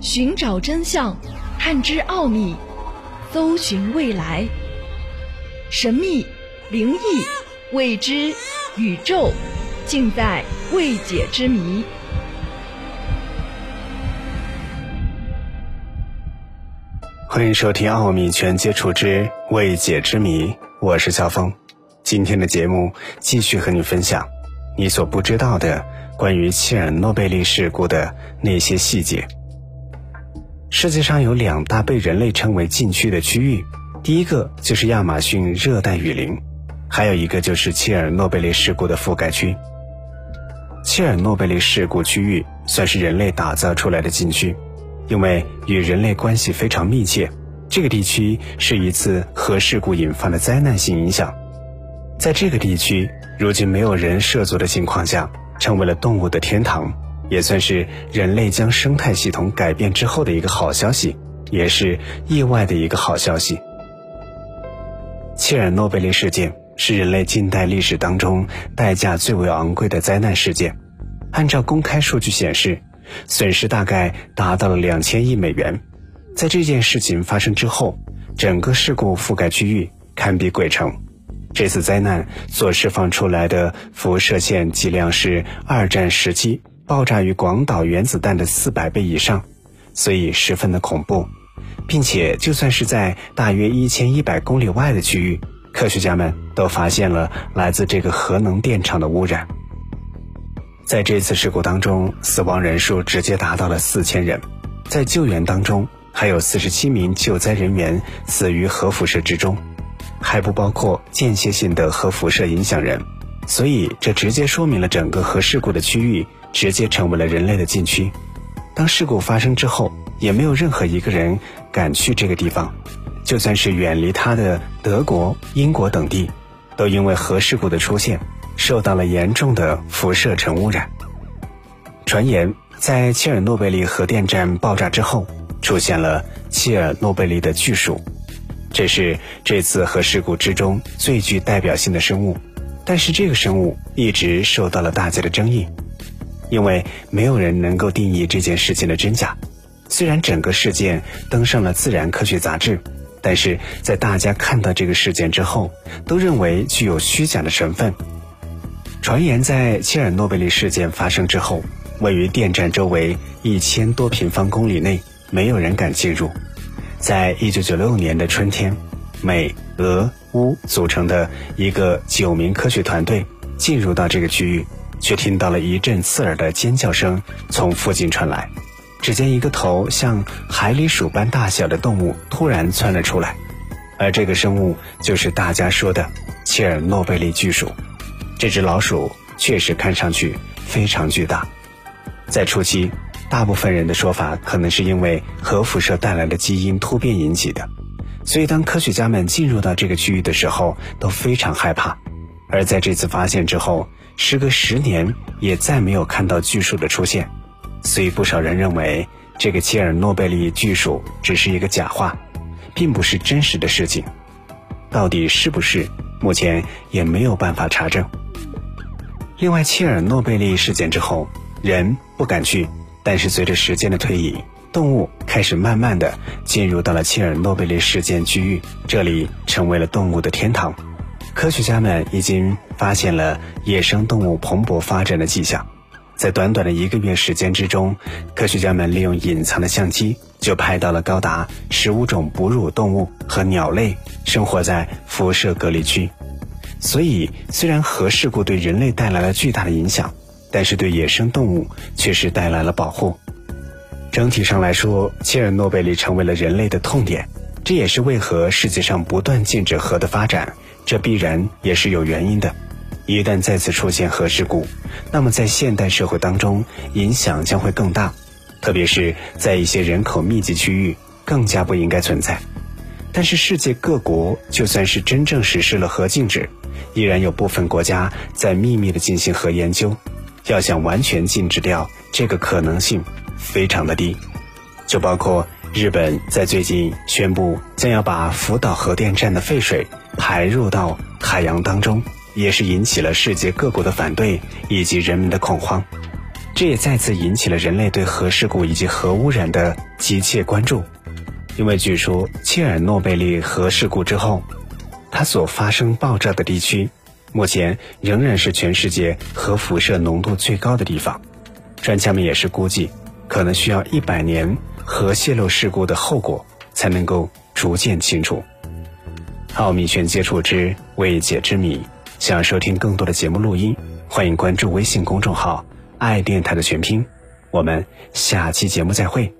寻找真相，探知奥秘，搜寻未来。神秘、灵异、未知、宇宙，尽在未解之谜。欢迎收听《奥秘全接触之未解之谜》，我是肖峰。今天的节目继续和你分享你所不知道的关于切尔诺贝利事故的那些细节。世界上有两大被人类称为禁区的区域，第一个就是亚马逊热带雨林，还有一个就是切尔诺贝利事故的覆盖区。切尔诺贝利事故区域算是人类打造出来的禁区，因为与人类关系非常密切。这个地区是一次核事故引发的灾难性影响。在这个地区，如今没有人涉足的情况下，成为了动物的天堂，也算是人类将生态系统改变之后的一个好消息，也是意外的一个好消息。切尔诺贝利事件是人类近代历史当中代价最为昂贵的灾难事件，按照公开数据显示，损失大概达到了两千亿美元。在这件事情发生之后，整个事故覆盖区域堪比鬼城。这次灾难所释放出来的辐射线剂量是二战时期爆炸于广岛原子弹的四百倍以上，所以十分的恐怖，并且就算是在大约一千一百公里外的区域，科学家们都发现了来自这个核能电厂的污染。在这次事故当中，死亡人数直接达到了四千人，在救援当中还有四十七名救灾人员死于核辐射之中。还不包括间歇性的核辐射影响人，所以这直接说明了整个核事故的区域直接成为了人类的禁区。当事故发生之后，也没有任何一个人敢去这个地方，就算是远离它的德国、英国等地，都因为核事故的出现，受到了严重的辐射尘污染。传言，在切尔诺贝利核电站爆炸之后，出现了切尔诺贝利的巨鼠。这是这次核事故之中最具代表性的生物，但是这个生物一直受到了大家的争议，因为没有人能够定义这件事情的真假。虽然整个事件登上了《自然科学》杂志，但是在大家看到这个事件之后，都认为具有虚假的成分。传言在切尔诺贝利事件发生之后，位于电站周围一千多平方公里内，没有人敢进入。在一九九六年的春天，美、俄、屋组成的一个九名科学团队进入到这个区域，却听到了一阵刺耳的尖叫声从附近传来。只见一个头像海狸鼠般大小的动物突然窜了出来，而这个生物就是大家说的切尔诺贝利巨鼠。这只老鼠确实看上去非常巨大，在初期。大部分人的说法可能是因为核辐射带来的基因突变引起的，所以当科学家们进入到这个区域的时候都非常害怕。而在这次发现之后，时隔十年也再没有看到巨树的出现，所以不少人认为这个切尔诺贝利巨树只是一个假话，并不是真实的事情。到底是不是，目前也没有办法查证。另外，切尔诺贝利事件之后，人不敢去。但是随着时间的推移，动物开始慢慢的进入到了切尔诺贝利事件区域，这里成为了动物的天堂。科学家们已经发现了野生动物蓬勃发展的迹象。在短短的一个月时间之中，科学家们利用隐藏的相机就拍到了高达十五种哺乳动物和鸟类生活在辐射隔离区。所以，虽然核事故对人类带来了巨大的影响。但是对野生动物却是带来了保护。整体上来说，切尔诺贝利成为了人类的痛点，这也是为何世界上不断禁止核的发展，这必然也是有原因的。一旦再次出现核事故，那么在现代社会当中影响将会更大，特别是在一些人口密集区域更加不应该存在。但是世界各国就算是真正实施了核禁止，依然有部分国家在秘密的进行核研究。要想完全禁止掉这个可能性，非常的低。就包括日本在最近宣布将要把福岛核电站的废水排入到海洋当中，也是引起了世界各国的反对以及人们的恐慌。这也再次引起了人类对核事故以及核污染的急切关注。因为据说切尔诺贝利核事故之后，它所发生爆炸的地区，目前仍然是全世界核辐射浓度最高的地方。专家们也是估计，可能需要一百年核泄漏事故的后果才能够逐渐清楚。奥秘全接触之未解之谜，想收听更多的节目录音，欢迎关注微信公众号“爱电台”的全拼。我们下期节目再会。